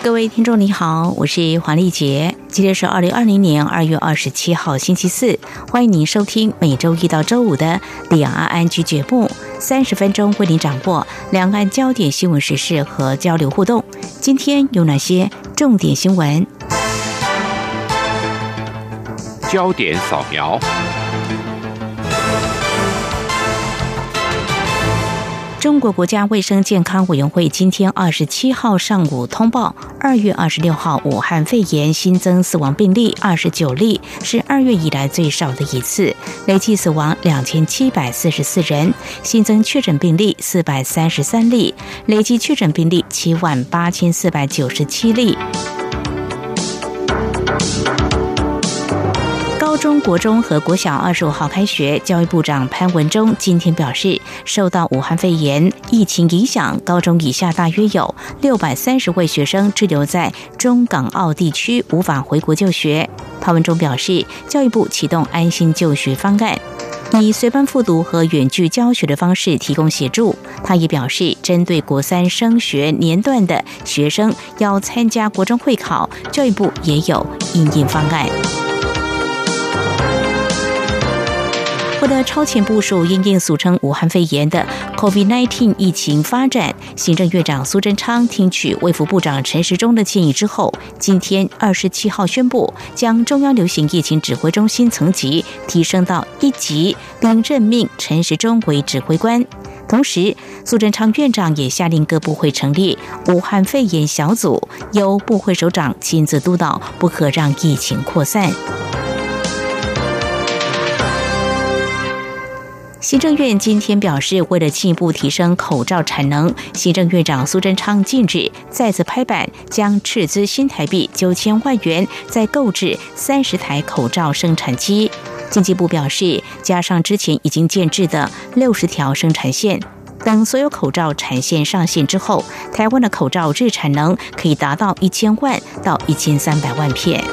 各位听众你好，我是黄丽杰，今天是二零二零年二月二十七号星期四，欢迎您收听每周一到周五的两岸安居节目，三十分钟为您掌握两岸焦点新闻时事和交流互动。今天有哪些重点新闻？焦点扫描。中国国家卫生健康委员会今天二十七号上午通报，二月二十六号武汉肺炎新增死亡病例二十九例，是二月以来最少的一次，累计死亡两千七百四十四人，新增确诊病例四百三十三例，累计确诊病例七万八千四百九十七例。中国中和国小二十五号开学，教育部长潘文忠今天表示，受到武汉肺炎疫情影响，高中以下大约有六百三十位学生滞留在中港澳地区，无法回国就学。潘文忠表示，教育部启动安心就学方案，以随班复读和远距教学的方式提供协助。他也表示，针对国三升学年段的学生要参加国中会考，教育部也有应应方案。为了超前部署因应俗称武汉肺炎的 COVID-19 疫情发展，行政院长苏贞昌听取卫福部长陈时中的建议之后，今天二十七号宣布，将中央流行疫情指挥中心层级提升到一级，并任命陈时中为指挥官。同时，苏贞昌院长也下令各部会成立武汉肺炎小组，由部会首长亲自督导，不可让疫情扩散。行政院今天表示，为了进一步提升口罩产能，行政院长苏贞昌近日再次拍板，将斥资新台币九千万元，再购置三十台口罩生产机。经济部表示，加上之前已经建制的六十条生产线，等所有口罩产线上线之后，台湾的口罩日产能可以达到一千万到一千三百万片。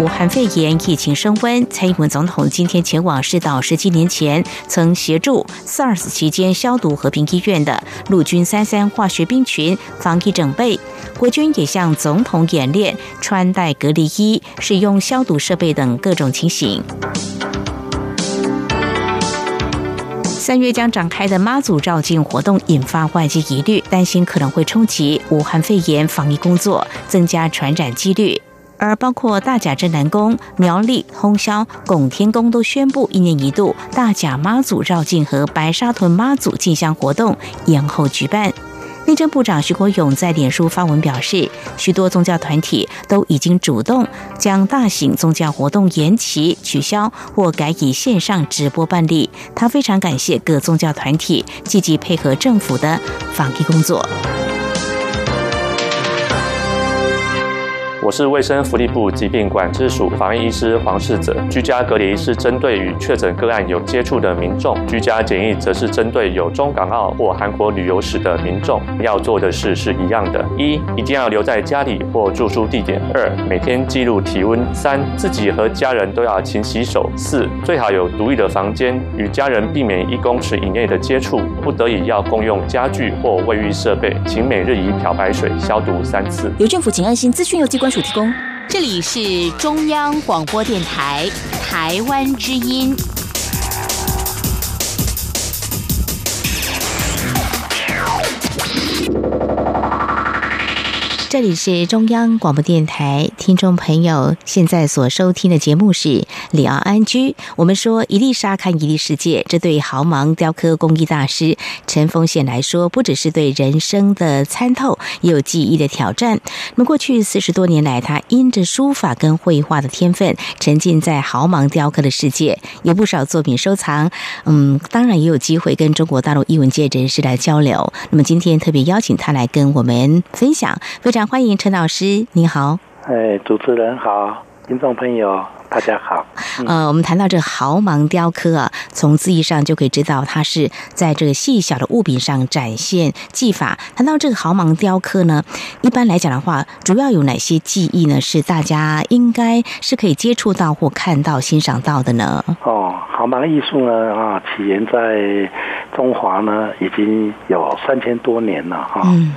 武汉肺炎疫情升温，蔡英文总统今天前往视岛十七年前曾协助 SARS 期间消毒和平医院的陆军三三化学兵群防疫整备。国军也向总统演练穿戴隔离衣、使用消毒设备等各种情形。三月将展开的妈祖绕境活动引发外界疑虑，担心可能会冲击武汉肺炎防疫工作，增加传染几率。而包括大甲镇南宫、苗栗通霄、拱天宫都宣布一年一度大甲妈祖绕境和白沙屯妈祖进香活动延后举办。内政部长徐国勇在脸书发文表示，许多宗教团体都已经主动将大型宗教活动延期、取消或改以线上直播办理。他非常感谢各宗教团体积极配合政府的防疫工作。我是卫生福利部疾病管制署防疫医师黄世泽。居家隔离是针对与确诊个案有接触的民众，居家检疫则是针对有中港澳或韩国旅游史的民众。要做的事是一样的：一、一定要留在家里或住宿地点；二、每天记录体温；三、自己和家人都要勤洗手；四、最好有独立的房间，与家人避免一公尺以内的接触。不得已要共用家具或卫浴设备，请每日以漂白水消毒三次。由政府请安心资讯由机关署提供。这里是中央广播电台台湾之音。这里是中央广播电台，听众朋友现在所收听的节目是里奥安居。我们说一粒沙看一粒世界，这对豪芒雕刻工艺大师陈峰宪来说，不只是对人生的参透，也有技艺的挑战。那么过去四十多年来，他因着书法跟绘画的天分，沉浸在豪芒雕刻的世界，有不少作品收藏。嗯，当然也有机会跟中国大陆艺文界人士来交流。那么今天特别邀请他来跟我们分享，非常欢迎陈老师，你好。哎，主持人好，听众朋友。大家好，呃，我们谈到这个毫芒雕刻啊，从字义上就可以知道，它是在这个细小的物品上展现技法。谈到这个毫芒雕刻呢，一般来讲的话，主要有哪些技艺呢？是大家应该是可以接触到或看到、欣赏到的呢？哦，毫芒艺术呢，啊，起源在中华呢，已经有三千多年了，哈。嗯。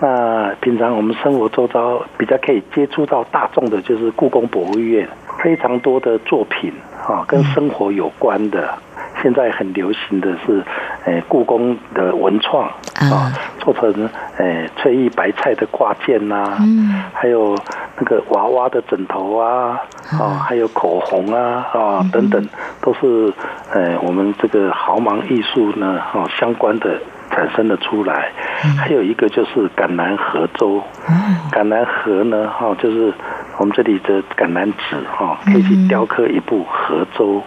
那平常我们生活周遭比较可以接触到大众的，就是故宫博物院。非常多的作品啊，跟生活有关的，现在很流行的是，诶，故宫的文创啊，做成诶翠玉白菜的挂件呐，嗯。还有那个娃娃的枕头啊，啊，还有口红啊，啊等等，都是诶我们这个豪芒艺术呢，啊相关的产生的出来。还有一个就是橄榄核粥，橄榄核呢，哈，就是。我们这里的橄榄籽哈，可以去雕刻一部核舟，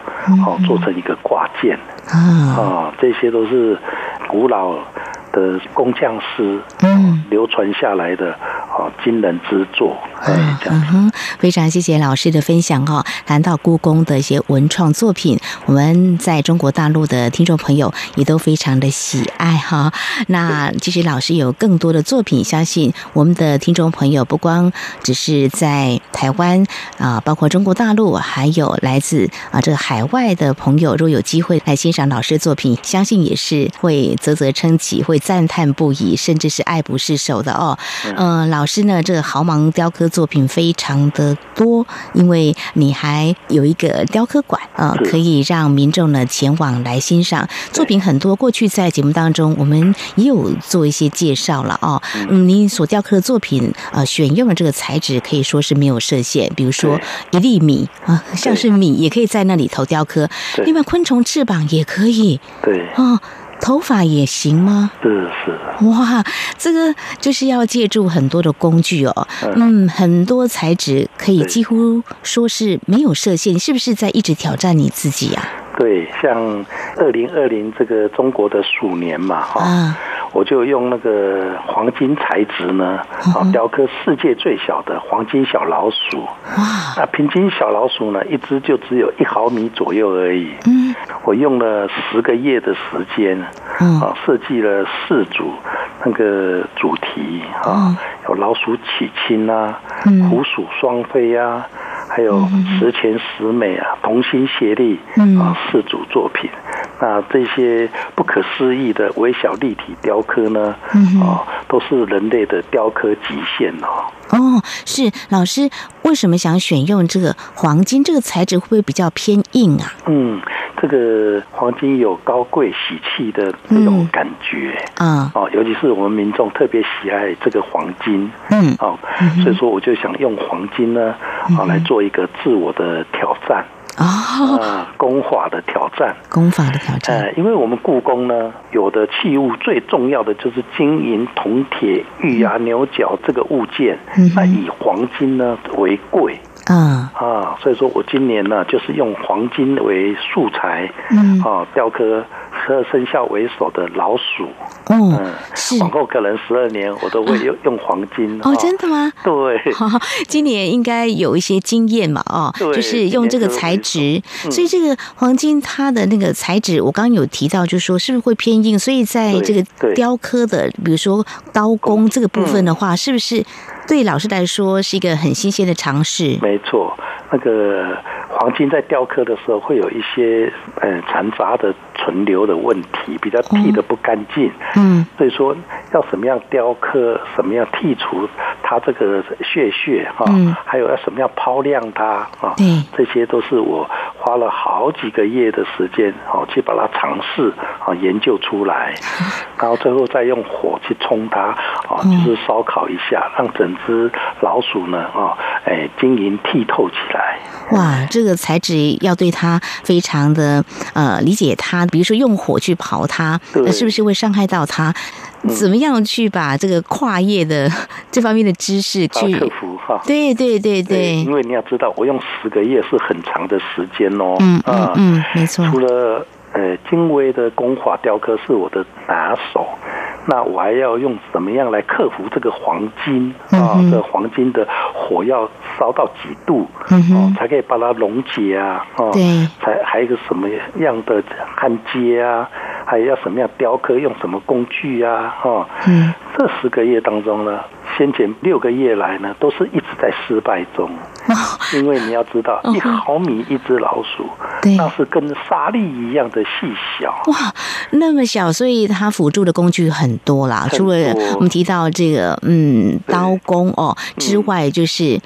哦，做成一个挂件。啊，这些都是古老的工匠师嗯。流传下来的。惊人之作，哎，嗯哼，非常谢谢老师的分享哦。谈到故宫的一些文创作品，我们在中国大陆的听众朋友也都非常的喜爱哈。那其实老师有更多的作品，相信我们的听众朋友不光只是在台湾啊，包括中国大陆，还有来自啊这个海外的朋友，若有机会来欣赏老师的作品，相信也是会啧啧称奇，会赞叹不已，甚至是爱不释手的哦。嗯，老。老师呢，这个毫芒雕刻作品非常的多，因为你还有一个雕刻馆啊，可以让民众呢前往来欣赏作品很多。过去在节目当中，我们也有做一些介绍了哦。嗯，您所雕刻的作品呃，选用的这个材质可以说是没有设限，比如说一粒米啊，像是米也可以在那里头雕刻。另外，昆虫翅膀也可以。对。哦。头发也行吗？是是。哇，这个就是要借助很多的工具哦。嗯，很多材质可以几乎说是没有设限，是不是在一直挑战你自己呀？对，像二零二零这个中国的鼠年嘛，哈。我就用那个黄金材质呢，啊，雕刻世界最小的黄金小老鼠。哇！那平均小老鼠呢，一只就只有一毫米左右而已。嗯。我用了十个月的时间，啊，设计了四组那个主题啊，有老鼠娶亲啊，虎鼠双飞啊，还有十全十美啊，同心协力啊，四组作品。那这些不可思议的微小立体雕刻呢？嗯哦，都是人类的雕刻极限哦。哦，是老师为什么想选用这个黄金这个材质？会不会比较偏硬啊？嗯，这个黄金有高贵喜气的这种感觉啊。哦，尤其是我们民众特别喜爱这个黄金。嗯，哦，所以说我就想用黄金呢，啊，来做一个自我的挑战。啊，功法的挑战，功法的挑战。呃，因为我们故宫呢，有的器物最重要的就是金银铜铁玉牙牛角这个物件，那以黄金呢为贵。啊啊，所以说我今年呢，就是用黄金为素材，嗯，啊，雕刻十二生肖为首的老鼠。嗯，是。往后可能十二年，我都会用用黄金。哦，真的吗？对。今年应该有一些经验嘛？哦，就是用这个材质，所以这个黄金它的那个材质，我刚刚有提到，就是说是不是会偏硬？所以在这个雕刻的，比如说刀工这个部分的话，是不是？对老师来说是一个很新鲜的尝试。没错，那个黄金在雕刻的时候会有一些呃残渣的存留的问题，比较剃的不干净。嗯，所以说要什么样雕刻，什么样剔除。它这个血血哈，还有要什么样抛亮它啊，这些都是我花了好几个月的时间哦，去把它尝试啊研究出来，然后最后再用火去冲它啊，就是烧烤一下，让整只老鼠呢啊，哎晶莹剔透起来。哇，这个材质要对它非常的呃理解它，比如说用火去刨它，那是不是会伤害到它？怎么样去把这个跨业的 这方面的知识去克服哈？对对对对，因为你要知道，我用十个月是很长的时间哦。嗯嗯嗯，没错。除了呃精微的工法雕刻是我的拿手，那我还要用怎么样来克服这个黄金啊？这黄金的火要烧到几度哦，才可以把它溶解啊？哦，对，才还有一个什么样的焊接啊？还要什么样雕刻？用什么工具啊？哦，嗯，这十个月当中呢，先前六个月来呢，都是一直在失败中。因为你要知道，一毫米一只老鼠，那是跟沙粒一样的细小。哇，那么小，所以它辅助的工具很多啦。除了我们提到这个，嗯，刀工哦之外，就是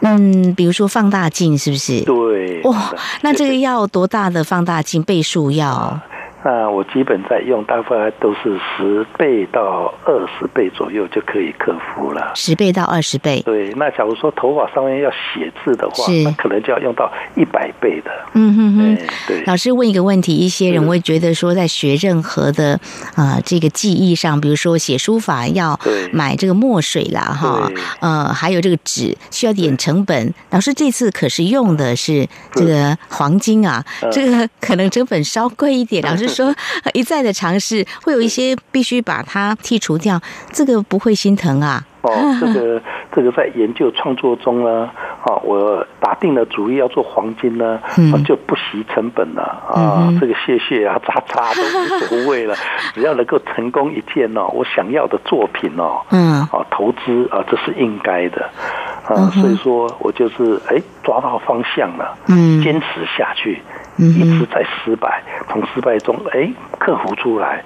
嗯，比如说放大镜，是不是？对。哇，那这个要多大的放大镜？倍数要？那我基本在用，大概都是十倍到二十倍左右就可以克服了。十倍到二十倍。对，那假如说头发上面要写字的话，那可能就要用到一百倍的。嗯哼哼。对。老师问一个问题：一些人会觉得说，在学任何的啊这个技艺上，比如说写书法要买这个墨水啦，哈，呃，还有这个纸需要点成本。老师这次可是用的是这个黄金啊，这个可能成本稍贵一点。老师。说一再的尝试，会有一些必须把它剔除掉，这个不会心疼啊。哦，这个这个在研究创作中呢，啊，我打定了主意要做黄金呢，就不惜成本了啊，这个谢谢啊，渣渣都无所谓了，只要能够成功一件哦，我想要的作品哦，嗯，啊，投资啊，这是应该的啊，所以说我就是哎抓到方向了，嗯，坚持下去。一直在失败，从失败中哎克服出来，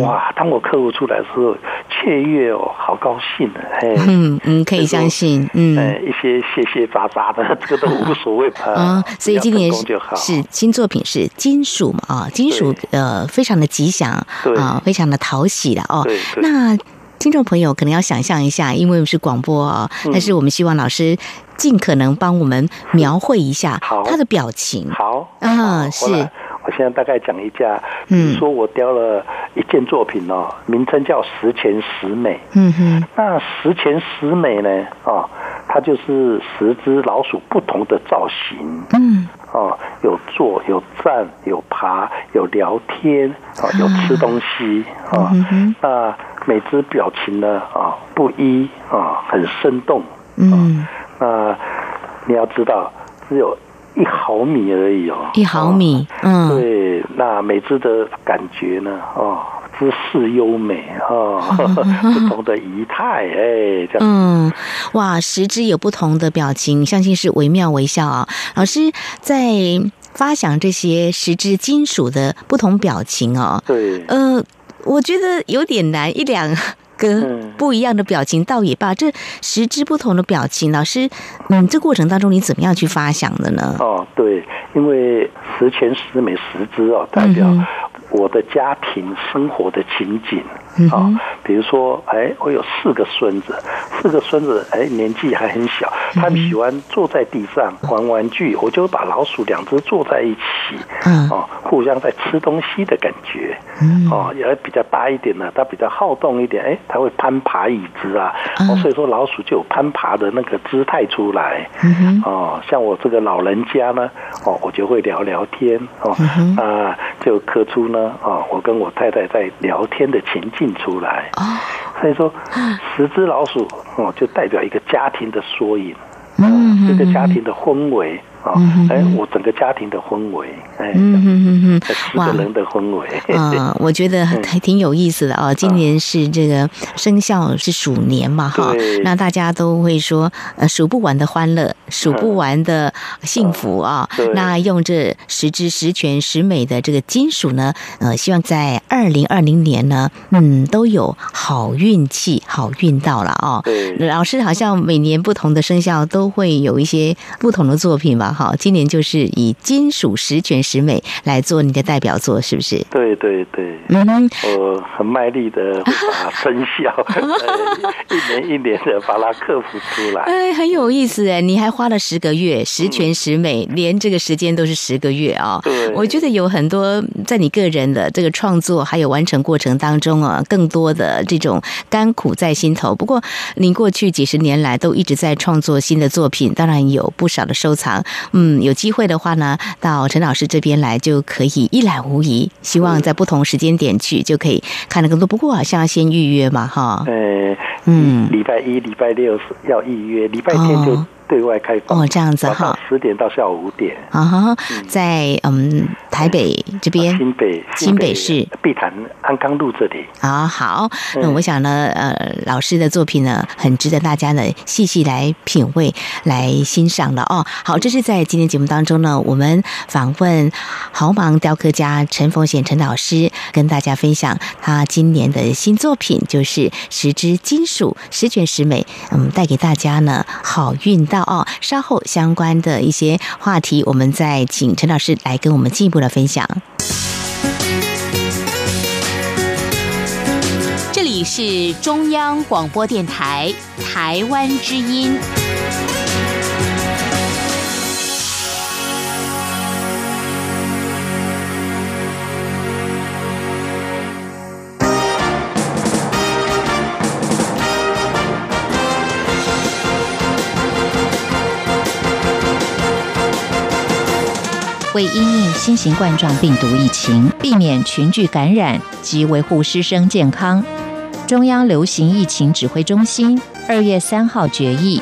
哇！当我克服出来的时候，雀跃哦，好高兴的，嘿，嗯嗯，可以相信，嗯，一些谢谢杂杂的，这个都无所谓吧 啊。所以今年是新作品是金属嘛啊，金属呃非常的吉祥啊，非常的讨喜的哦。那听众朋友可能要想象一下，因为是广播啊，但是我们希望老师。尽可能帮我们描绘一下他的表情。好，啊，是。我现在大概讲一下，比如说我雕了一件作品哦，名称叫十全十美。嗯哼。那十全十美呢？啊，它就是十只老鼠不同的造型。嗯。哦，有坐，有站，有爬，有聊天，啊，有吃东西。啊。那每只表情呢？啊，不一啊，很生动。嗯。那你要知道，只有一毫米而已哦，一毫米，嗯，对。那每只的感觉呢？哦，姿势优美哦，不同的仪态，哎，这样。嗯，哇，十只有不同的表情，相信是惟妙惟肖啊。老师在发想这些十只金属的不同表情哦，对，呃，我觉得有点难，一两。个不一样的表情倒也罢，这十只不同的表情，老师，嗯，这过程当中你怎么样去发想的呢？哦，对，因为十全十美十只哦，代表我的家庭生活的情景。啊，比如说，哎，我有四个孙子，四个孙子，哎，年纪还很小，他们喜欢坐在地上玩玩具，我就把老鼠两只坐在一起，嗯，哦，互相在吃东西的感觉，嗯，哦，也比较大一点呢，它比较好动一点，哎，它会攀爬椅子啊，哦，所以说老鼠就有攀爬的那个姿态出来，嗯哦，像我这个老人家呢，哦，我就会聊聊天，哦，啊，就刻出呢，哦，我跟我太太在聊天的情境。出来。啊，所以说十只老鼠哦，就代表一个家庭的缩影。嗯，这个家庭的氛围啊，啊，哎，我整个家庭的氛围，哎，嗯嗯嗯嗯，四个人的氛围，啊，我觉得还挺有意思的哦。今年是这个生肖是鼠年嘛，哈，那大家都会说，呃，数不完的欢乐，数不完的幸福啊。那用这十只十全十美的这个金属呢，呃，希望在二零二零年呢，嗯，都有好运气，好运到了哦。老师好像每年不同的生肖都会有一些不同的作品吧？哈，今年就是以金属十全十美来做你的代表作，是不是？对对对，嗯，我很卖力的把生肖 一年一年的把它克服出来。哎，很有意思哎，你还花了十个月，十全十美，连这个时间都是十个月啊。对，我觉得有很多在你个人的这个创作还有完成过程当中啊，更多的这种甘苦在心头。不过，您过去几十年来都一直在创作新的作品，当然有不少的收藏。嗯，有机会的话呢，到陈老师这边来就可以一览无遗。希望在不同时间点去就可以看得更多。不过好像要先预约嘛，哈。呃，嗯，礼拜一、礼拜六要预约，礼拜天就。对外开放哦，这样子哈，十点到下午五点啊，在嗯台北这边，新北新北市碧潭安康路这里啊。好，那我想呢，呃，老师的作品呢，很值得大家呢细细来品味、来欣赏的哦。好，这是在今天节目当中呢，我们访问豪芒雕刻家陈凤显陈老师，跟大家分享他今年的新作品，就是十支金属十全十美，嗯，带给大家呢好运到。哦，稍后相关的一些话题，我们再请陈老师来跟我们进一步的分享。这里是中央广播电台台湾之音。为因应新型冠状病毒疫情，避免群聚感染及维护师生健康，中央流行疫情指挥中心二月三号决议，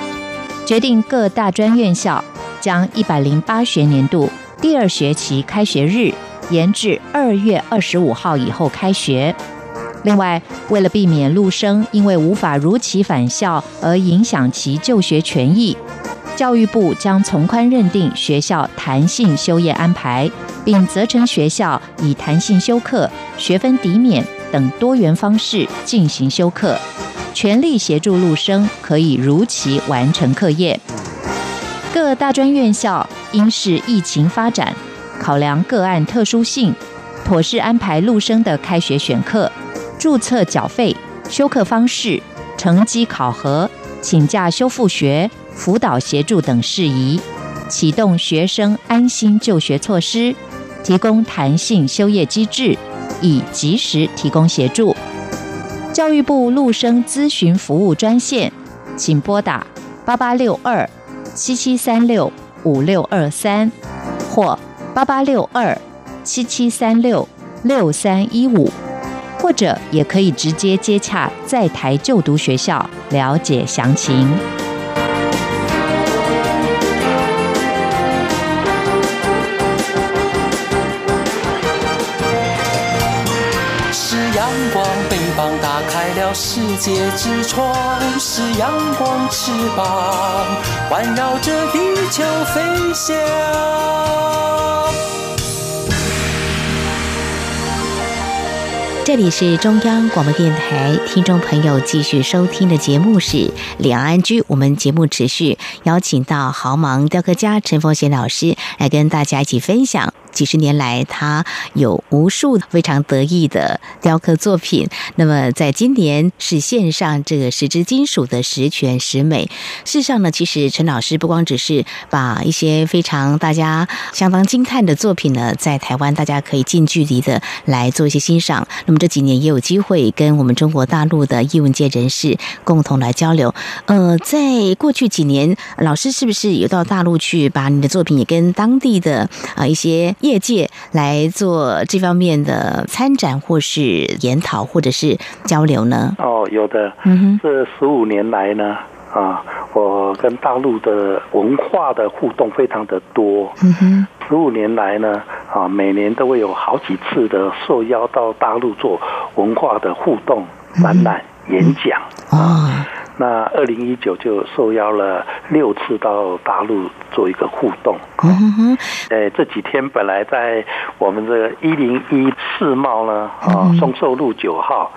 决定各大专院校将一百零八学年度第二学期开学日延至二月二十五号以后开学。另外，为了避免陆生因为无法如期返校而影响其就学权益。教育部将从宽认定学校弹性休业安排，并责成学校以弹性休课、学分抵免等多元方式进行休课，全力协助陆生可以如期完成课业。各大专院校应视疫情发展，考量个案特殊性，妥善安排陆生的开学选课、注册缴费、休课方式、成绩考核、请假修复学。辅导协助等事宜，启动学生安心就学措施，提供弹性休业机制，以及时提供协助。教育部陆生咨询服务专线，请拨打八八六二七七三六五六二三或八八六二七七三六六三一五，或者也可以直接接洽在台就读学校了解详情。世界之窗是阳光翅膀，环绕着地球飞翔。这里是中央广播电台，听众朋友继续收听的节目是《两岸居》，我们节目持续邀请到豪芒雕刻家陈凤贤老师来跟大家一起分享。几十年来，他有无数非常得意的雕刻作品。那么，在今年是线上这个十支金属的十全十美。事实上呢，其实陈老师不光只是把一些非常大家相当惊叹的作品呢，在台湾大家可以近距离的来做一些欣赏。那么这几年也有机会跟我们中国大陆的艺文界人士共同来交流。呃，在过去几年，老师是不是有到大陆去，把你的作品也跟当地的啊一些业界来做这方面的参展，或是研讨，或者是交流呢？哦，有的。嗯哼，这十五年来呢，啊，我跟大陆的文化的互动非常的多。嗯哼，十五年来呢，啊，每年都会有好几次的受邀到大陆做文化的互动展览、演讲啊。那二零一九就受邀了六次到大陆做一个互动。嗯哼，呃，这几天本来在我们这一零一世贸呢，啊，松寿路九号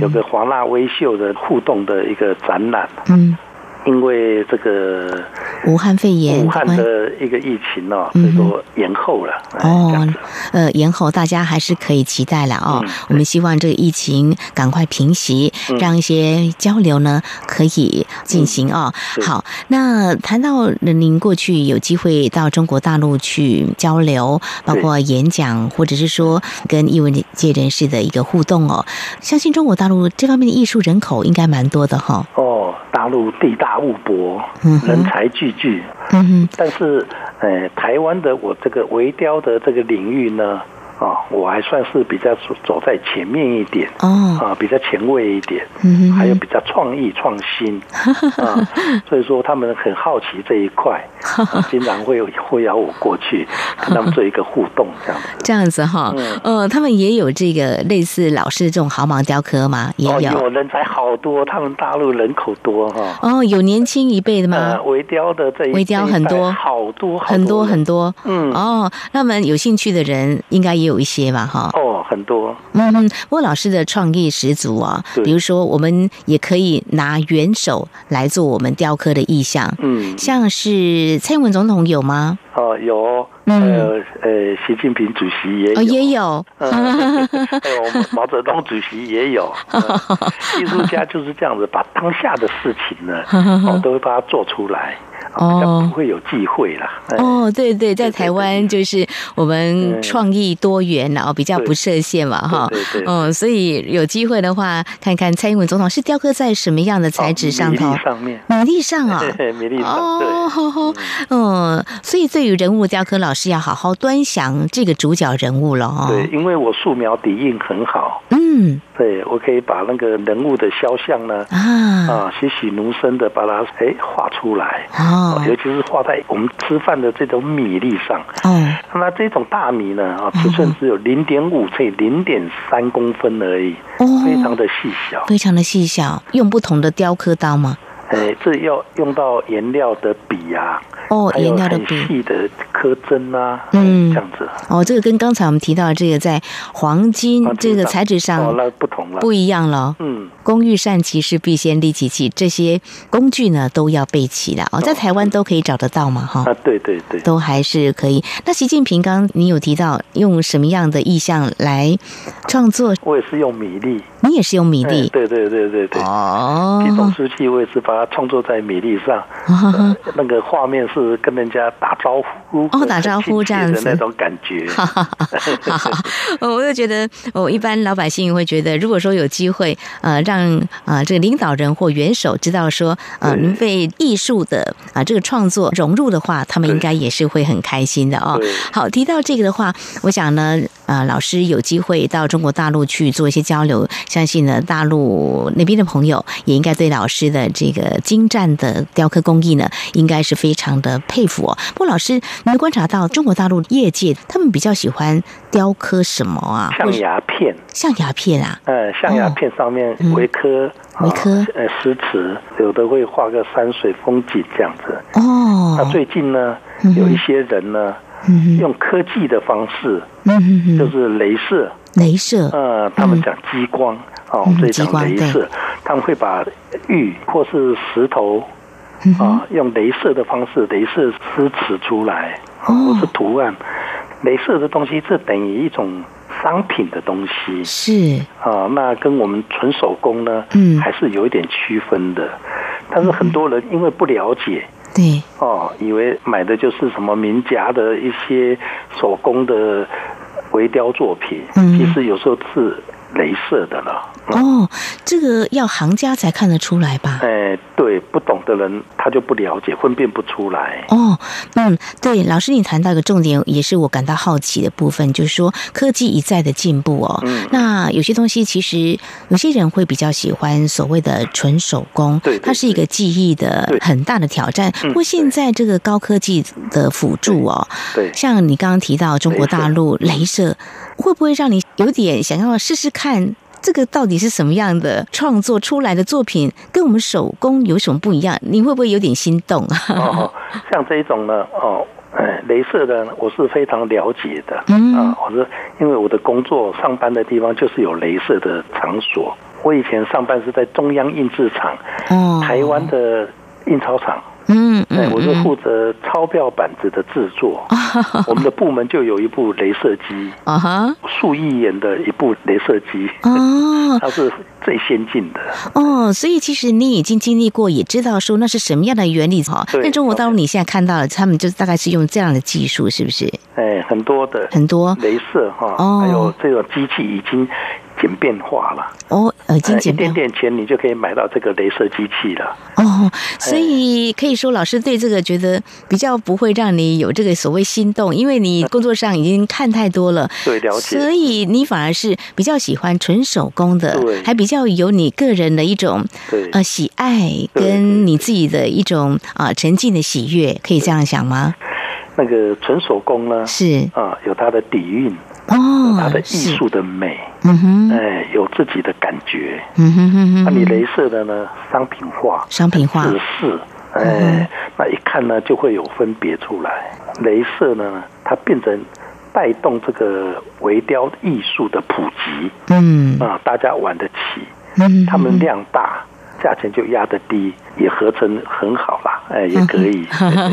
有个华纳微秀的互动的一个展览。嗯。因为这个武汉肺炎，武汉的一个疫情呢，所以说延后了。哦，呃，延后大家还是可以期待了哦。我们希望这个疫情赶快平息，让一些交流呢可以进行哦。好，那谈到您过去有机会到中国大陆去交流，包括演讲，或者是说跟艺文界人士的一个互动哦，相信中国大陆这方面的艺术人口应该蛮多的哈。哦，大陆地大。物博，人才济济，嗯但是，呃，台湾的我这个微雕的这个领域呢。啊，我还算是比较走走在前面一点哦，啊，比较前卫一点，嗯，还有比较创意创新 啊，所以说他们很好奇这一块，经常会会邀我过去跟他们做一个互动，这样子。这样子哈，嗯，他们也有这个类似老师这种毫毛雕刻吗？也有，人才好多，他们大陆人口多哈。哦，有年轻一辈的吗？微雕的这一微雕很多，好多很多很多，嗯，哦，那么有兴趣的人应该也有。有一些吧，哈哦，很多。嗯，不过老师的创意十足啊，比如说，我们也可以拿元首来做我们雕刻的意象。嗯，像是蔡英文总统有吗？哦，有。呃呃，习近平主席也有，也有。还有毛泽东主席也有。艺术家就是这样子，把当下的事情呢，哦，都会把它做出来。哦，不会有忌讳啦。哦，对对，在台湾就是我们创意多元，然后比较不设限嘛，哈。对对。嗯，所以有机会的话，看看蔡英文总统是雕刻在什么样的材质上头？上面，米粒上啊，米粒上。哦，嗯，所以对于人物雕刻，老师要好好端详这个主角人物了哦。对，因为我素描底印很好。嗯。对，我可以把那个人物的肖像呢，啊，啊，栩栩如生的把它哎画出来。哦，尤其是画在我们吃饭的这种米粒上。嗯，那这种大米呢，啊，尺寸只有零点五乘以零点三公分而已，哦，非常的细小，非常的细小。用不同的雕刻刀吗？哎，这要用到颜料的笔啊。哦，颜料的笔细的刻针啊，嗯，这样子。哦，这个跟刚才我们提到的这个在黄金这个材质上，哦，那不同了，不一样了。嗯，工欲善其事，必先利其器，这些工具呢都要备齐了。哦，在台湾都可以找得到嘛，哈。啊，对对对，都还是可以。那习近平刚你有提到用什么样的意象来创作？我也是用米粒。你也是用米粒？对对对对对。哦，这种书器我也是把它创作在米粒上，那个画面是。跟人家打招呼哦，打招呼这样子那种感觉。我就觉得，我一般老百姓会觉得，如果说有机会，呃，让啊这个领导人或元首知道说，呃，您被艺术的啊这个创作融入的话，他们应该也是会很开心的哦。好，提到这个的话，我想呢，呃，老师有机会到中国大陆去做一些交流，相信呢，大陆那边的朋友也应该对老师的这个精湛的雕刻工艺呢，应该是非常的。佩服哦！不过老师，你观察到中国大陆业界，他们比较喜欢雕刻什么啊？象牙片，象牙片啊？呃，象牙片上面微刻，微刻，呃，诗词，有的会画个山水风景这样子。哦，那最近呢，有一些人呢，用科技的方式，就是镭射，镭射，呃，他们讲激光，哦，这种镭射，他们会把玉或是石头。啊，用镭射的方式，镭射诗词出来，或是图案。镭射的东西，这等于一种商品的东西。是。啊，那跟我们纯手工呢，嗯，还是有一点区分的。但是很多人因为不了解，对，哦，以为买的就是什么名家的一些手工的微雕作品。嗯，其实有时候是镭射的了。哦，这个要行家才看得出来吧？哎，对，不懂的人他就不了解，分辨不出来。哦，嗯，对，老师你谈到一个重点，也是我感到好奇的部分，就是说科技一再的进步哦。嗯。那有些东西其实有些人会比较喜欢所谓的纯手工，对，它是一个技艺的很大的挑战。不过现在这个高科技的辅助哦，对，像你刚刚提到中国大陆镭射，会不会让你有点想要试试看？这个到底是什么样的创作出来的作品，跟我们手工有什么不一样？你会不会有点心动啊？哦，像这一种呢，哦，哎，镭射的，我是非常了解的。嗯啊，我是因为我的工作上班的地方就是有镭射的场所。我以前上班是在中央印制厂，哦，台湾的印钞厂。我是负责钞票板子的制作。我们的部门就有一部镭射机，啊哈，数亿元的一部镭射机。哦，它是最先进的。哦，所以其实你已经经历过，也知道说那是什么样的原理哈。那中国大陆你现在看到了，他们就大概是用这样的技术，是不是？哎，很多的，很多镭射哈，还有这种机器已经。简便化了哦，已经简便。一点点钱，你就可以买到这个镭射机器了哦。所以可以说，老师对这个觉得比较不会让你有这个所谓心动，因为你工作上已经看太多了，对，了解。所以你反而是比较喜欢纯手工的，对，还比较有你个人的一种对呃喜爱，跟你自己的一种啊沉浸的喜悦，可以这样想吗？那个纯手工呢，是啊，有它的底蕴。哦，它的艺术的美，嗯哼，哎，有自己的感觉，嗯哼哼哼。那你镭射的呢？商品化，商品化，指示，哎，那一看呢就会有分别出来。镭射呢，它变成带动这个微雕艺术的普及，嗯啊，大家玩得起，嗯，他们量大。价钱就压得低，也合成很好啦，哎，也可以。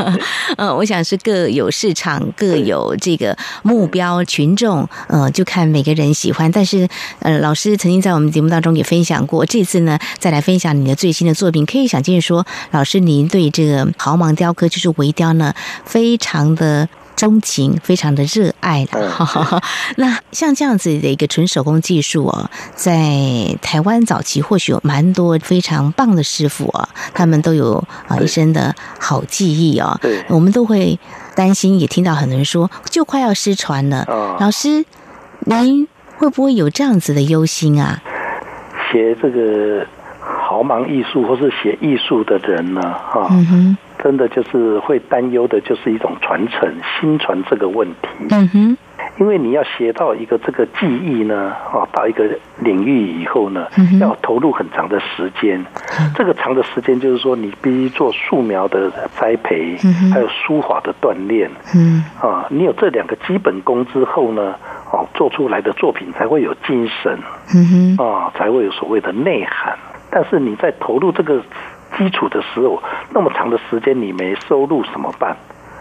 嗯，我想是各有市场，各有这个目标群众，呃，就看每个人喜欢。但是，呃，老师曾经在我们节目当中也分享过，这次呢，再来分享你的最新的作品，可以想见说，老师您对这个豪芒雕刻，就是微雕呢，非常的。钟情，非常的热爱了。那像这样子的一个纯手工技术哦，在台湾早期或许有蛮多非常棒的师傅哦，他们都有啊一身的好技艺哦。对，我们都会担心，也听到很多人说，就快要失传了。老师，您会不会有这样子的忧心啊？写这个豪芒艺术或是写艺术的人呢？哈。嗯哼。真的就是会担忧的，就是一种传承、新传这个问题。嗯哼，因为你要学到一个这个技艺呢，啊，到一个领域以后呢，要投入很长的时间。这个长的时间就是说，你必须做素描的栽培，还有书法的锻炼。嗯，啊，你有这两个基本功之后呢，哦，做出来的作品才会有精神。嗯哼，啊，才会有所谓的内涵。但是你在投入这个。基础的时候，那么长的时间你没收入怎么办？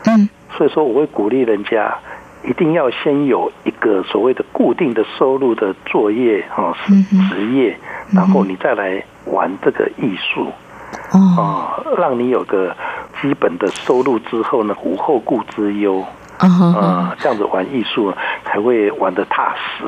嗯，所以说我会鼓励人家一定要先有一个所谓的固定的收入的作业啊，是职业，然后你再来玩这个艺术，啊，让你有个基本的收入之后呢，无后顾之忧。啊，这样子玩艺术才会玩的踏实。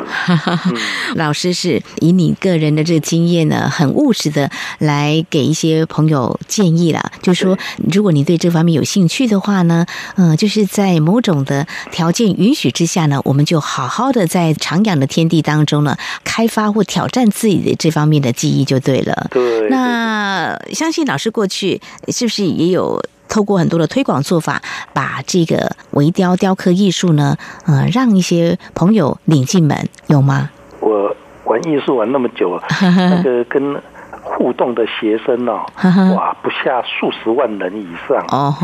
老师是以你个人的这个经验呢，很务实的来给一些朋友建议了，就是说，如果你对这方面有兴趣的话呢，嗯，就是在某种的条件允许之下呢，我们就好好的在徜徉的天地当中呢，开发或挑战自己的这方面的技艺就对了。对，那相信老师过去是不是也有？透过很多的推广做法，把这个微雕雕刻艺术呢，呃，让一些朋友领进门，有吗？我玩艺术玩那么久，那个跟。互动的学生哦，哇，不下数十万人以上哦。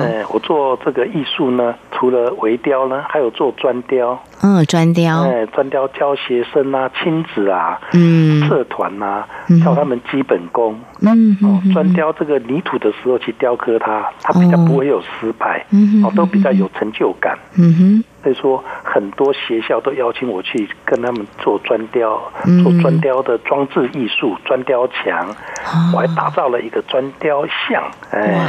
哎，我做这个艺术呢，除了微雕呢，还有做砖雕。嗯，砖雕。哎，砖雕教学生啊，亲子啊，嗯，社团呐，教他们基本功。嗯哦，砖雕这个泥土的时候去雕刻它，它比较不会有失败。嗯哦，都比较有成就感。嗯哼。所以说，很多学校都邀请我去跟他们做砖雕，做砖雕的装置艺术，砖雕墙，我还打造了一个砖雕像。哎，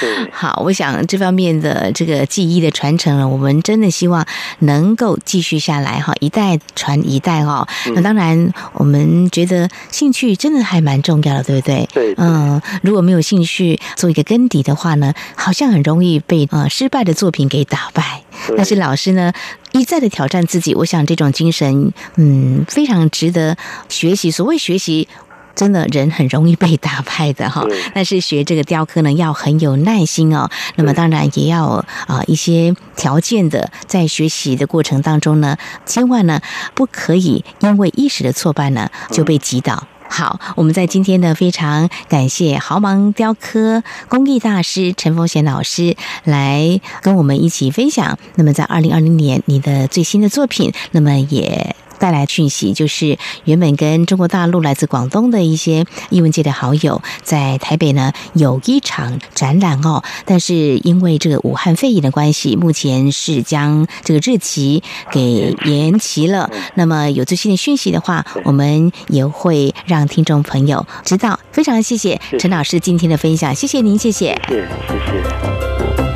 对，好，我想这方面的这个技艺的传承了，我们真的希望能够继续下来哈，一代传一代哦。那当然，我们觉得兴趣真的还蛮重要的，对不对？对，嗯，如果没有兴趣做一个根底的话呢，好像很容易被呃失败的作品给打败。但是老师呢，一再的挑战自己，我想这种精神，嗯，非常值得学习。所谓学习。真的人很容易被打败的哈，但是学这个雕刻呢，要很有耐心哦。那么当然也要啊一些条件的，在学习的过程当中呢，千万呢不可以因为一时的挫败呢就被击倒。好，我们在今天呢非常感谢豪芒雕刻工艺大师陈凤贤老师来跟我们一起分享。那么在二零二零年你的最新的作品，那么也。带来讯息，就是原本跟中国大陆来自广东的一些艺文界的好友，在台北呢有一场展览哦，但是因为这个武汉肺炎的关系，目前是将这个日期给延期了。那么有最新的讯息的话，我们也会让听众朋友知道。非常谢谢陈老师今天的分享，谢谢您，谢谢，谢谢。